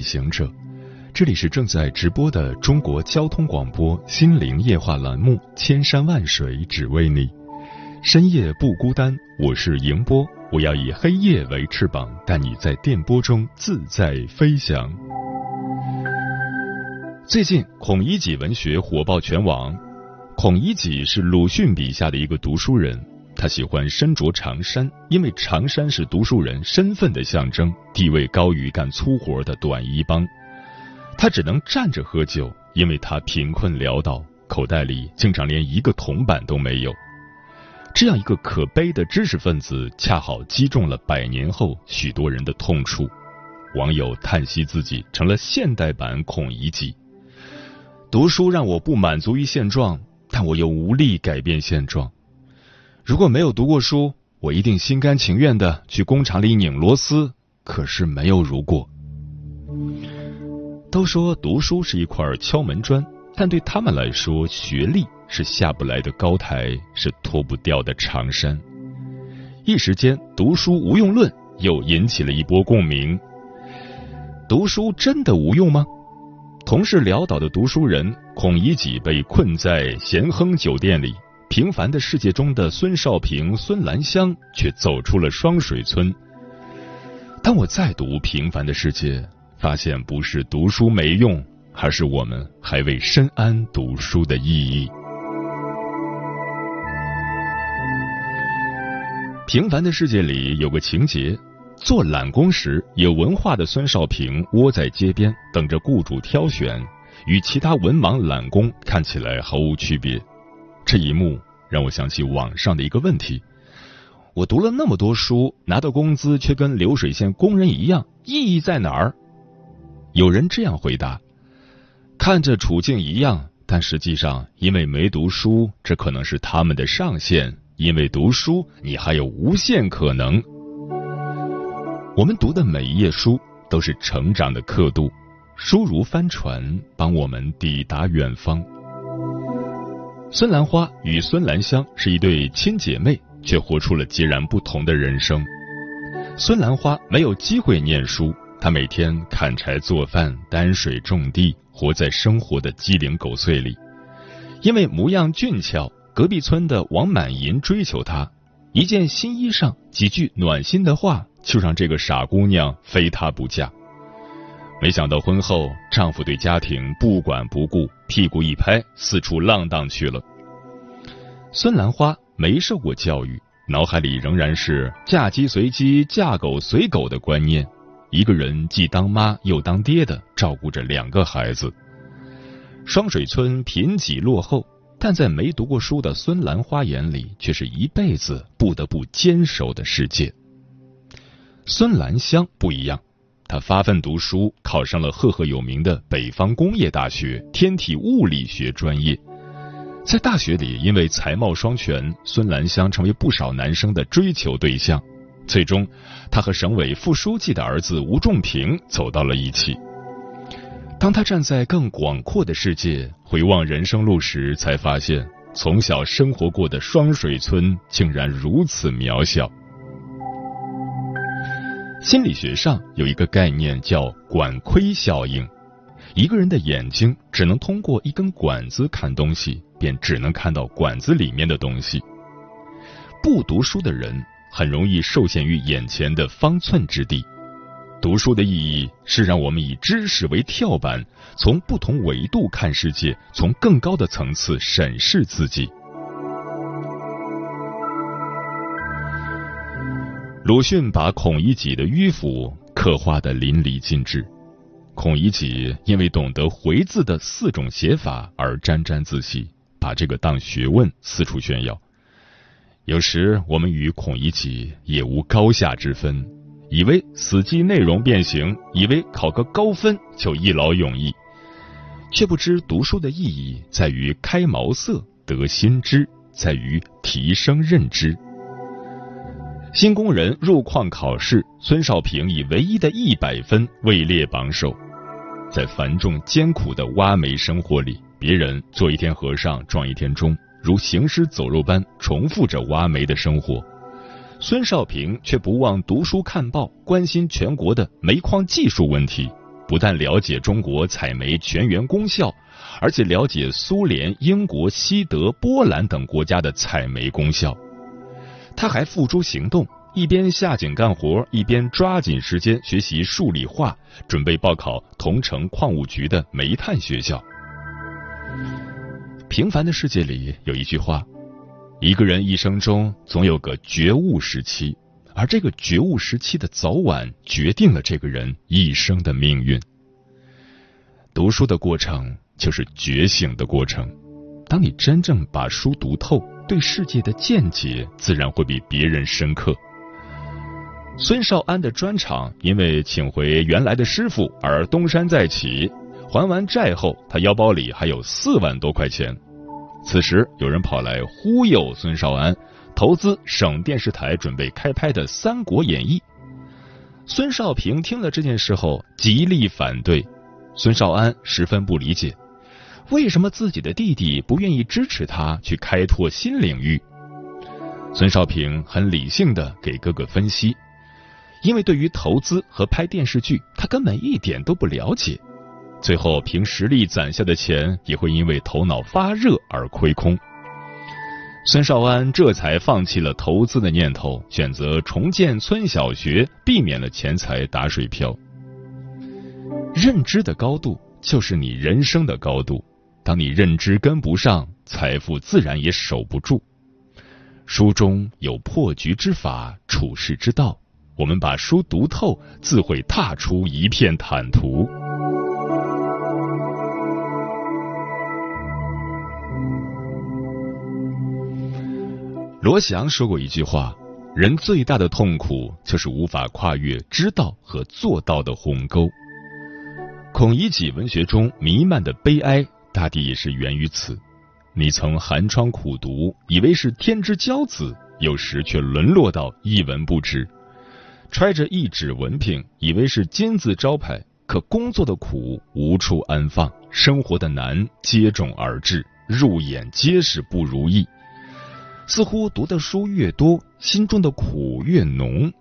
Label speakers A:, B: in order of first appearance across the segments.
A: 位夜行者，这里是正在直播的中国交通广播心灵夜话栏目《千山万水只为你》，深夜不孤单，我是迎波，我要以黑夜为翅膀，带你在电波中自在飞翔。最近，孔乙己文学火爆全网。孔乙己是鲁迅笔下的一个读书人。他喜欢身着长衫，因为长衫是读书人身份的象征，地位高于干粗活的短衣帮。他只能站着喝酒，因为他贫困潦倒，口袋里经常连一个铜板都没有。这样一个可悲的知识分子，恰好击中了百年后许多人的痛处。网友叹息自己成了现代版孔乙己。读书让我不满足于现状，但我又无力改变现状。如果没有读过书，我一定心甘情愿的去工厂里拧螺丝。可是没有如果。都说读书是一块敲门砖，但对他们来说，学历是下不来的高台，是脱不掉的长衫。一时间，读书无用论又引起了一波共鸣。读书真的无用吗？同是潦倒的读书人，孔乙己被困在咸亨酒店里。平凡的世界中的孙少平、孙兰香却走出了双水村。当我再读《平凡的世界》，发现不是读书没用，而是我们还未深谙读书的意义。《平凡的世界》里有个情节：做揽工时，有文化的孙少平窝在街边等着雇主挑选，与其他文盲揽工看起来毫无区别。这一幕让我想起网上的一个问题：我读了那么多书，拿的工资却跟流水线工人一样，意义在哪儿？有人这样回答：看着处境一样，但实际上，因为没读书，这可能是他们的上限；因为读书，你还有无限可能。我们读的每一页书都是成长的刻度，书如帆船，帮我们抵达远方。孙兰花与孙兰香是一对亲姐妹，却活出了截然不同的人生。孙兰花没有机会念书，她每天砍柴做饭、担水种地，活在生活的鸡零狗碎里。因为模样俊俏，隔壁村的王满银追求她，一件新衣裳、几句暖心的话，就让这个傻姑娘非他不嫁。没想到婚后，丈夫对家庭不管不顾，屁股一拍，四处浪荡去了。孙兰花没受过教育，脑海里仍然是“嫁鸡随鸡，嫁狗随狗”的观念。一个人既当妈又当爹的照顾着两个孩子。双水村贫瘠落后，但在没读过书的孙兰花眼里，却是一辈子不得不坚守的世界。孙兰香不一样。他发奋读书，考上了赫赫有名的北方工业大学天体物理学专业。在大学里，因为才貌双全，孙兰香成为不少男生的追求对象。最终，他和省委副书记的儿子吴仲平走到了一起。当他站在更广阔的世界回望人生路时，才发现从小生活过的双水村竟然如此渺小。心理学上有一个概念叫管窥效应，一个人的眼睛只能通过一根管子看东西，便只能看到管子里面的东西。不读书的人很容易受限于眼前的方寸之地。读书的意义是让我们以知识为跳板，从不同维度看世界，从更高的层次审视自己。鲁迅把孔乙己的迂腐刻画的淋漓尽致。孔乙己因为懂得回字的四种写法而沾沾自喜，把这个当学问四处炫耀。有时我们与孔乙己也无高下之分，以为死记内容变形，以为考个高分就一劳永逸，却不知读书的意义在于开茅塞、得新知，在于提升认知。新工人入矿考试，孙少平以唯一的一百分位列榜首。在繁重艰苦的挖煤生活里，别人做一天和尚撞一天钟，如行尸走肉般重复着挖煤的生活。孙少平却不忘读书看报，关心全国的煤矿技术问题，不但了解中国采煤全员功效，而且了解苏联、英国、西德、波兰等国家的采煤功效。他还付诸行动，一边下井干活，一边抓紧时间学习数理化，准备报考桐城矿务局的煤炭学校。平凡的世界里有一句话：一个人一生中总有个觉悟时期，而这个觉悟时期的早晚，决定了这个人一生的命运。读书的过程就是觉醒的过程，当你真正把书读透。对世界的见解自然会比别人深刻。孙少安的专场因为请回原来的师傅而东山再起，还完债后，他腰包里还有四万多块钱。此时有人跑来忽悠孙少安投资省电视台准备开拍的《三国演义》。孙少平听了这件事后极力反对，孙少安十分不理解。为什么自己的弟弟不愿意支持他去开拓新领域？孙少平很理性的给哥哥分析，因为对于投资和拍电视剧，他根本一点都不了解，最后凭实力攒下的钱也会因为头脑发热而亏空。孙少安这才放弃了投资的念头，选择重建村小学，避免了钱财打水漂。认知的高度就是你人生的高度。当你认知跟不上，财富自然也守不住。书中有破局之法，处世之道。我们把书读透，自会踏出一片坦途。罗翔说过一句话：“人最大的痛苦，就是无法跨越知道和做到的鸿沟。”孔乙己文学中弥漫的悲哀。大抵也是源于此。你曾寒窗苦读，以为是天之骄子，有时却沦落到一文不值；揣着一纸文凭，以为是金字招牌，可工作的苦无处安放，生活的难接踵而至，入眼皆是不如意。似乎读的书越多，心中的苦越浓。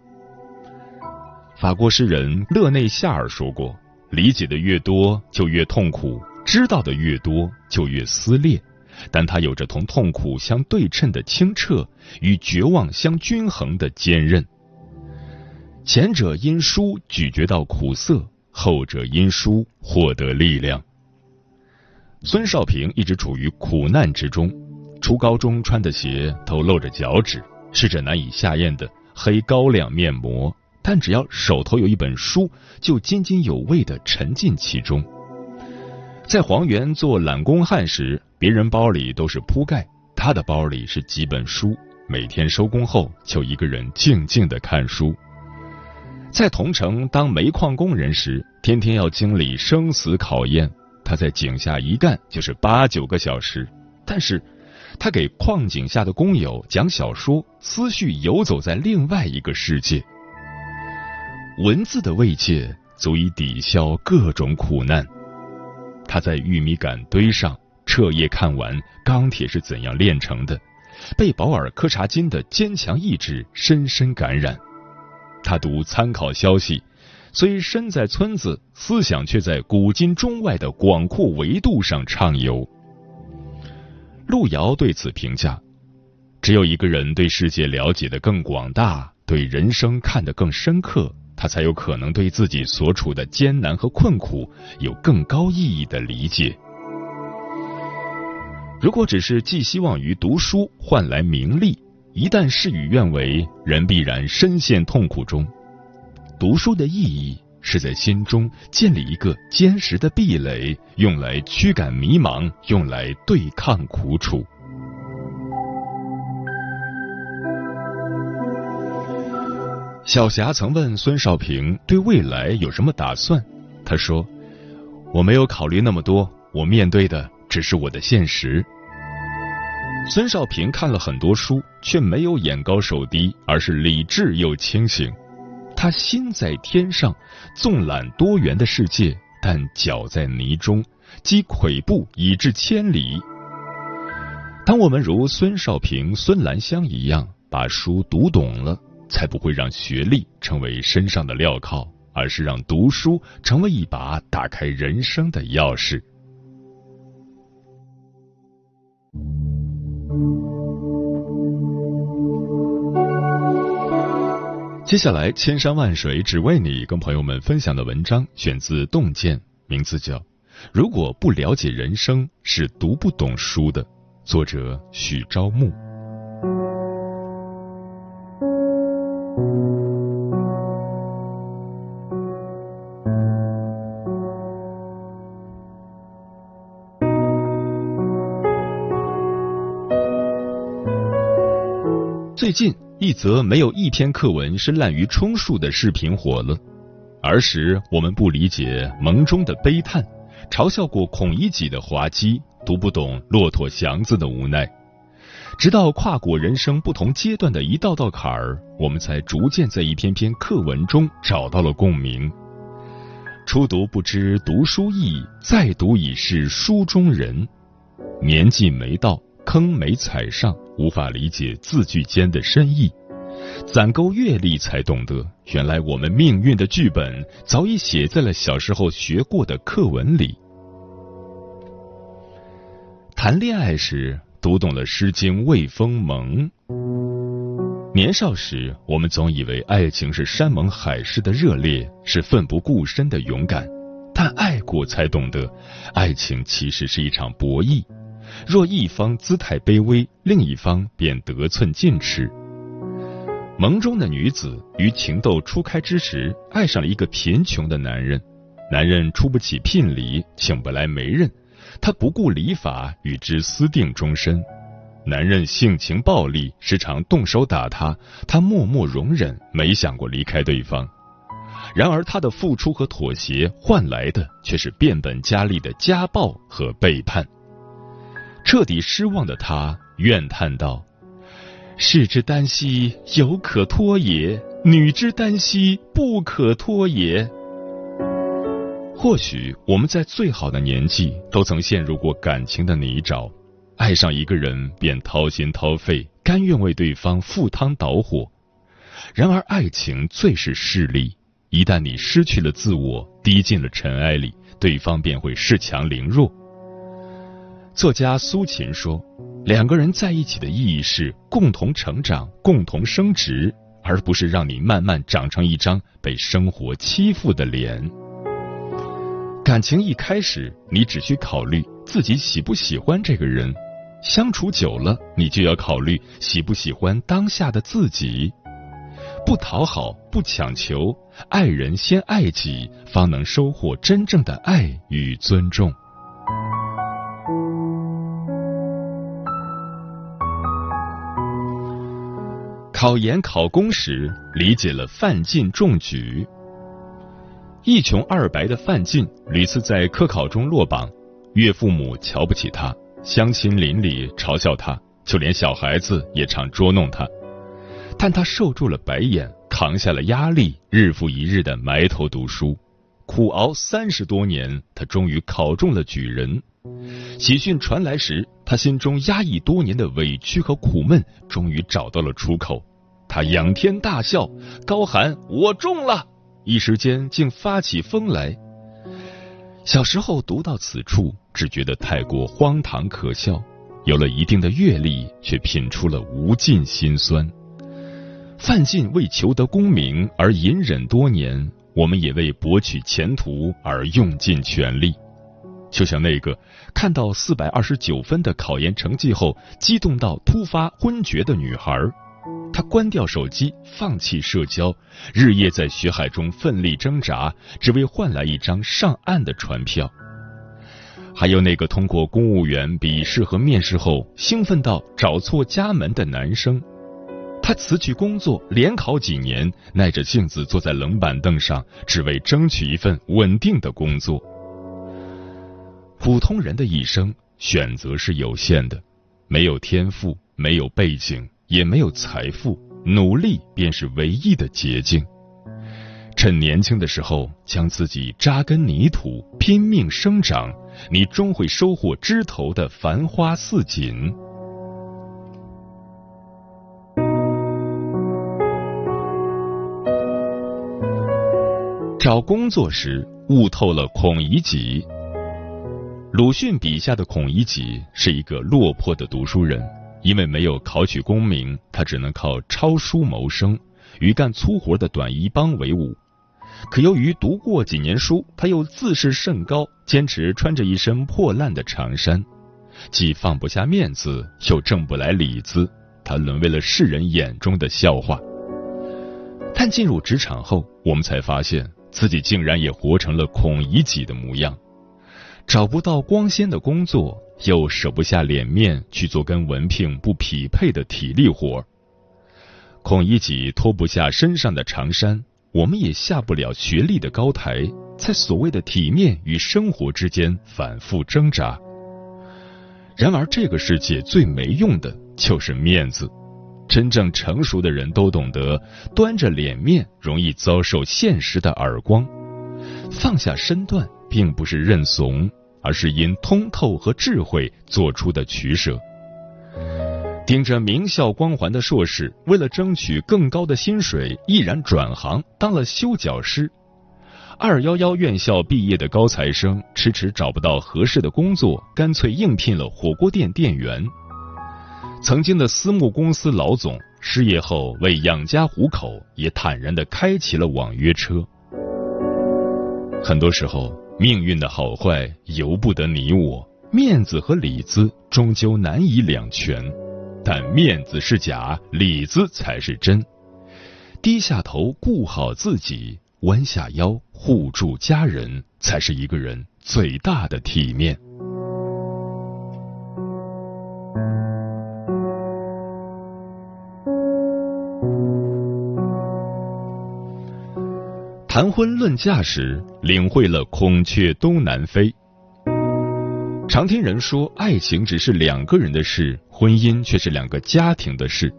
A: 法国诗人勒内夏尔说过：“理解的越多，就越痛苦。”知道的越多，就越撕裂，但它有着同痛苦相对称的清澈，与绝望相均衡的坚韧。前者因书咀嚼到苦涩，后者因书获得力量。孙少平一直处于苦难之中，初高中穿的鞋都露着脚趾，是着难以下咽的黑高粱面膜，但只要手头有一本书，就津津有味的沉浸其中。在黄原做揽工汉时，别人包里都是铺盖，他的包里是几本书。每天收工后，就一个人静静的看书。在桐城当煤矿工人时，天天要经历生死考验，他在井下一干就是八九个小时。但是，他给矿井下的工友讲小说，思绪游走在另外一个世界。文字的慰藉足以抵消各种苦难。他在玉米杆堆上彻夜看完钢铁是怎样炼成的，被保尔柯察金的坚强意志深深感染。他读参考消息，虽身在村子，思想却在古今中外的广阔维度上畅游。路遥对此评价：只有一个人对世界了解的更广大，对人生看得更深刻。他才有可能对自己所处的艰难和困苦有更高意义的理解。如果只是寄希望于读书换来名利，一旦事与愿违，人必然深陷痛苦中。读书的意义是在心中建立一个坚实的壁垒，用来驱赶迷茫，用来对抗苦楚。小霞曾问孙少平对未来有什么打算，他说：“我没有考虑那么多，我面对的只是我的现实。”孙少平看了很多书，却没有眼高手低，而是理智又清醒。他心在天上，纵览多元的世界，但脚在泥中，积跬步以至千里。当我们如孙少平、孙兰香一样把书读懂了，才不会让学历成为身上的镣铐，而是让读书成为一把打开人生的钥匙。接下来，千山万水只为你，跟朋友们分享的文章选自《洞见》，名字叫《如果不了解人生，是读不懂书的》，作者许朝暮。最近。一则没有一篇课文是滥竽充数的视频火了。儿时我们不理解蒙中的悲叹，嘲笑过孔乙己的滑稽，读不懂骆驼祥子的无奈。直到跨过人生不同阶段的一道道坎儿，我们才逐渐在一篇篇课文中找到了共鸣。初读不知读书意，再读已是书中人。年纪没到。坑没踩上，无法理解字句间的深意；攒够阅历，才懂得原来我们命运的剧本早已写在了小时候学过的课文里。谈恋爱时，读懂了《诗经·卫风蒙》。年少时，我们总以为爱情是山盟海誓的热烈，是奋不顾身的勇敢，但爱过才懂得，爱情其实是一场博弈。若一方姿态卑微，另一方便得寸进尺。盟中的女子于情窦初开之时，爱上了一个贫穷的男人，男人出不起聘礼，请不来媒人，她不顾礼法与之私定终身。男人性情暴戾，时常动手打她，她默默容忍，没想过离开对方。然而，她的付出和妥协换来的却是变本加厉的家暴和背叛。彻底失望的他怨叹道：“士之耽兮，犹可脱也；女之耽兮，不可脱也。”或许我们在最好的年纪都曾陷入过感情的泥沼，爱上一个人便掏心掏肺，甘愿为对方赴汤蹈火。然而，爱情最是势利，一旦你失去了自我，低进了尘埃里，对方便会恃强凌弱。作家苏秦说：“两个人在一起的意义是共同成长、共同升值，而不是让你慢慢长成一张被生活欺负的脸。感情一开始，你只需考虑自己喜不喜欢这个人；相处久了，你就要考虑喜不喜欢当下的自己。不讨好，不强求，爱人先爱己，方能收获真正的爱与尊重。”考研考公时，理解了范进中举。一穷二白的范进屡次在科考中落榜，岳父母瞧不起他，乡亲邻里嘲笑他，就连小孩子也常捉弄他。但他受住了白眼，扛下了压力，日复一日的埋头读书，苦熬三十多年，他终于考中了举人。喜讯传来时，他心中压抑多年的委屈和苦闷终于找到了出口。他仰天大笑，高喊：“我中了！”一时间竟发起疯来。小时候读到此处，只觉得太过荒唐可笑；有了一定的阅历，却品出了无尽心酸。范进为求得功名而隐忍多年，我们也为博取前途而用尽全力。就像那个看到四百二十九分的考研成绩后，激动到突发昏厥的女孩。他关掉手机，放弃社交，日夜在学海中奋力挣扎，只为换来一张上岸的船票。还有那个通过公务员笔试和面试后兴奋到找错家门的男生，他他辞去工作，连考几年，耐着性子坐在冷板凳上，只为争取一份稳定的工作。普通人的一生选择是有限的，没有天赋，没有背景，也没有财富，努力便是唯一的捷径。趁年轻的时候，将自己扎根泥土，拼命生长，你终会收获枝头的繁花似锦。找工作时悟透了孔乙己。鲁迅笔下的孔乙己是一个落魄的读书人，因为没有考取功名，他只能靠抄书谋生，与干粗活的短衣帮为伍。可由于读过几年书，他又自视甚高，坚持穿着一身破烂的长衫，既放不下面子，又挣不来里子，他沦为了世人眼中的笑话。但进入职场后，我们才发现。自己竟然也活成了孔乙己的模样，找不到光鲜的工作，又舍不下脸面去做跟文凭不匹配的体力活。孔乙己脱不下身上的长衫，我们也下不了学历的高台，在所谓的体面与生活之间反复挣扎。然而，这个世界最没用的就是面子。真正成熟的人都懂得，端着脸面容易遭受现实的耳光。放下身段，并不是认怂，而是因通透和智慧做出的取舍。顶着名校光环的硕士，为了争取更高的薪水，毅然转行当了修脚师。二幺幺院校毕业的高材生，迟迟找不到合适的工作，干脆应聘了火锅店店员。曾经的私募公司老总失业后为养家糊口，也坦然的开启了网约车。很多时候，命运的好坏由不得你我，面子和里子终究难以两全。但面子是假，里子才是真。低下头顾好自己，弯下腰护住家人，才是一个人最大的体面。谈婚论嫁时，领会了孔雀东南飞。常听人说，爱情只是两个人的事，婚姻却是两个家庭的事。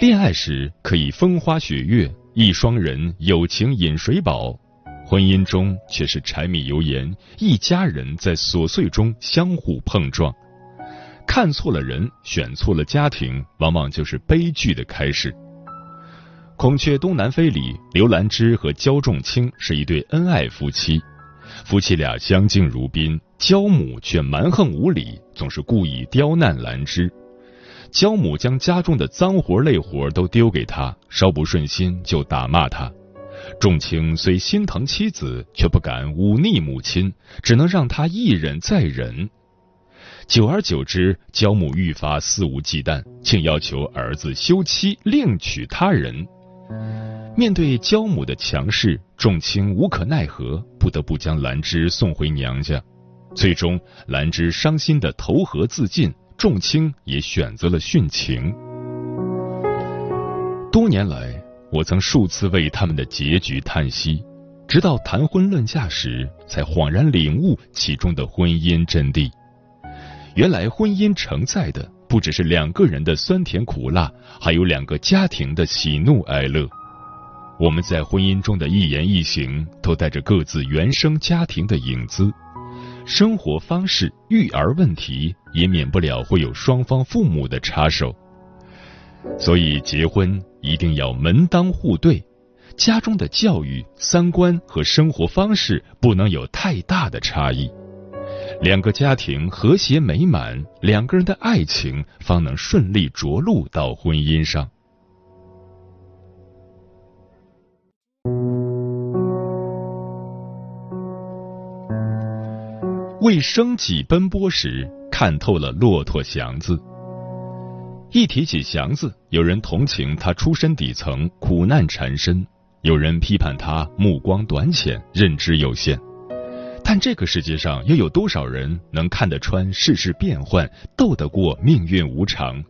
A: 恋爱时可以风花雪月，一双人有情饮水饱；婚姻中却是柴米油盐，一家人在琐碎中相互碰撞。看错了人，选错了家庭，往往就是悲剧的开始。《孔雀东南飞》里，刘兰芝和焦仲卿是一对恩爱夫妻，夫妻俩相敬如宾，焦母却蛮横无理，总是故意刁难兰芝。焦母将家中的脏活累活都丢给他，稍不顺心就打骂他。仲卿虽心疼妻子，却不敢忤逆母亲，只能让他一忍再忍。久而久之，焦母愈发肆无忌惮，竟要求儿子休妻，另娶他人。面对焦母的强势，仲卿无可奈何，不得不将兰芝送回娘家。最终，兰芝伤心的投河自尽，仲卿也选择了殉情。多年来，我曾数次为他们的结局叹息，直到谈婚论嫁时，才恍然领悟其中的婚姻真谛。原来，婚姻承载的。不只是两个人的酸甜苦辣，还有两个家庭的喜怒哀乐。我们在婚姻中的一言一行，都带着各自原生家庭的影子。生活方式、育儿问题，也免不了会有双方父母的插手。所以，结婚一定要门当户对，家中的教育、三观和生活方式不能有太大的差异。两个家庭和谐美满，两个人的爱情方能顺利着陆到婚姻上。为生计奔波时，看透了骆驼祥子。一提起祥子，有人同情他出身底层，苦难缠身；有人批判他目光短浅，认知有限。但这个世界上又有多少人能看得穿世事变幻，斗得过命运无常？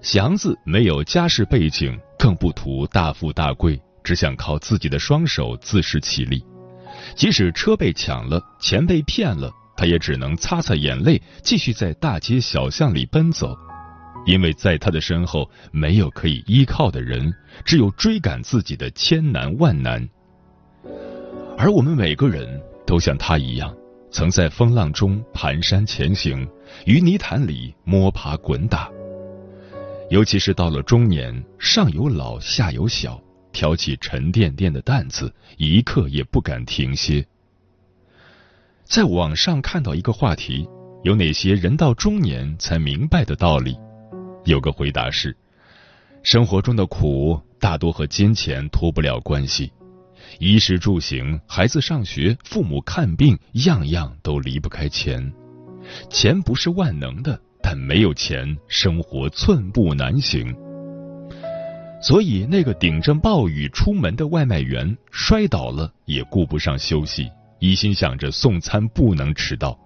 A: 祥子没有家世背景，更不图大富大贵，只想靠自己的双手自食其力。即使车被抢了，钱被骗了，他也只能擦擦眼泪，继续在大街小巷里奔走。因为在他的身后没有可以依靠的人，只有追赶自己的千难万难。而我们每个人都像他一样，曾在风浪中蹒跚前行，于泥潭里摸爬滚打。尤其是到了中年，上有老下有小，挑起沉甸甸的担子，一刻也不敢停歇。在网上看到一个话题：有哪些人到中年才明白的道理？有个回答是：生活中的苦大多和金钱脱不了关系，衣食住行、孩子上学、父母看病，样样都离不开钱。钱不是万能的。但没有钱，生活寸步难行。所以，那个顶着暴雨出门的外卖员摔倒了也顾不上休息，一心想着送餐不能迟到。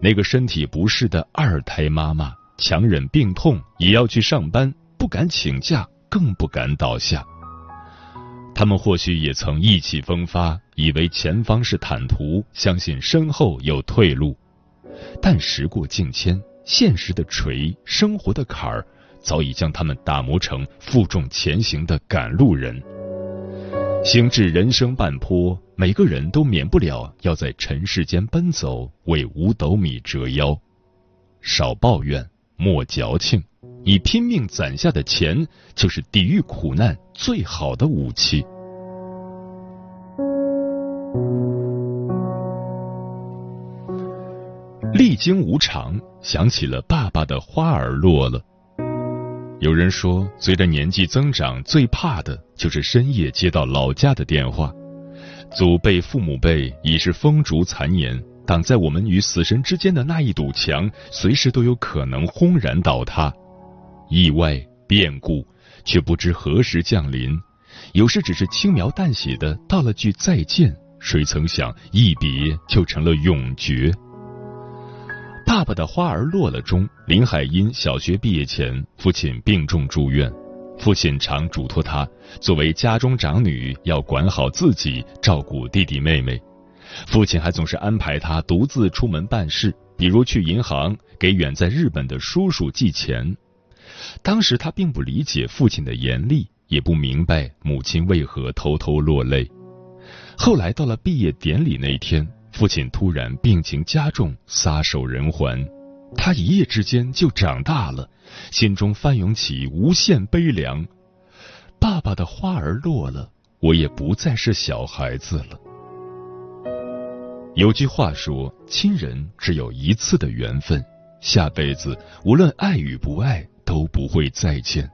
A: 那个身体不适的二胎妈妈强忍病痛也要去上班，不敢请假，更不敢倒下。他们或许也曾意气风发，以为前方是坦途，相信身后有退路，但时过境迁。现实的锤，生活的坎儿，早已将他们打磨成负重前行的赶路人。行至人生半坡，每个人都免不了要在尘世间奔走，为五斗米折腰。少抱怨，莫矫情，你拼命攒下的钱，就是抵御苦难最好的武器。历经无常，想起了爸爸的花儿落了。有人说，随着年纪增长，最怕的就是深夜接到老家的电话。祖辈、父母辈已是风烛残年，挡在我们与死神之间的那一堵墙，随时都有可能轰然倒塌。意外、变故，却不知何时降临。有时只是轻描淡写的道了句再见，谁曾想一别就成了永诀。爸爸的花儿落了中，林海音小学毕业前，父亲病重住院，父亲常嘱托他，作为家中长女，要管好自己，照顾弟弟妹妹。父亲还总是安排他独自出门办事，比如去银行给远在日本的叔叔寄钱。当时他并不理解父亲的严厉，也不明白母亲为何偷偷落泪。后来到了毕业典礼那天。父亲突然病情加重，撒手人寰，他一夜之间就长大了，心中翻涌起无限悲凉。爸爸的花儿落了，我也不再是小孩子了。有句话说，亲人只有一次的缘分，下辈子无论爱与不爱都不会再见。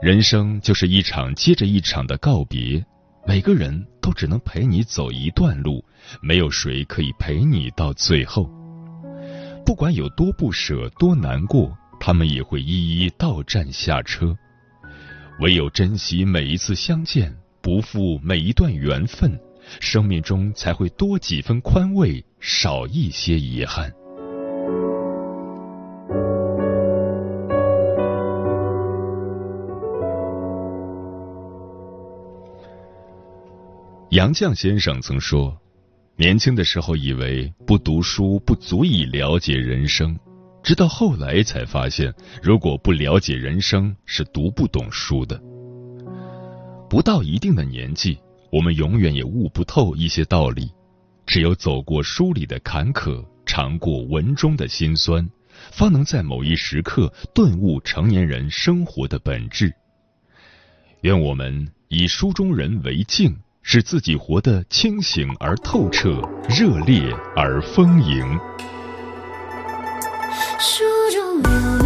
A: 人生就是一场接着一场的告别。每个人都只能陪你走一段路，没有谁可以陪你到最后。不管有多不舍、多难过，他们也会一一到站下车。唯有珍惜每一次相见，不负每一段缘分，生命中才会多几分宽慰，少一些遗憾。杨绛先生曾说：“年轻的时候以为不读书不足以了解人生，直到后来才发现，如果不了解人生，是读不懂书的。不到一定的年纪，我们永远也悟不透一些道理。只有走过书里的坎坷，尝过文中的辛酸，方能在某一时刻顿悟成年人生活的本质。愿我们以书中人为镜。”使自己活得清醒而透彻，热烈而丰盈。
B: 书中有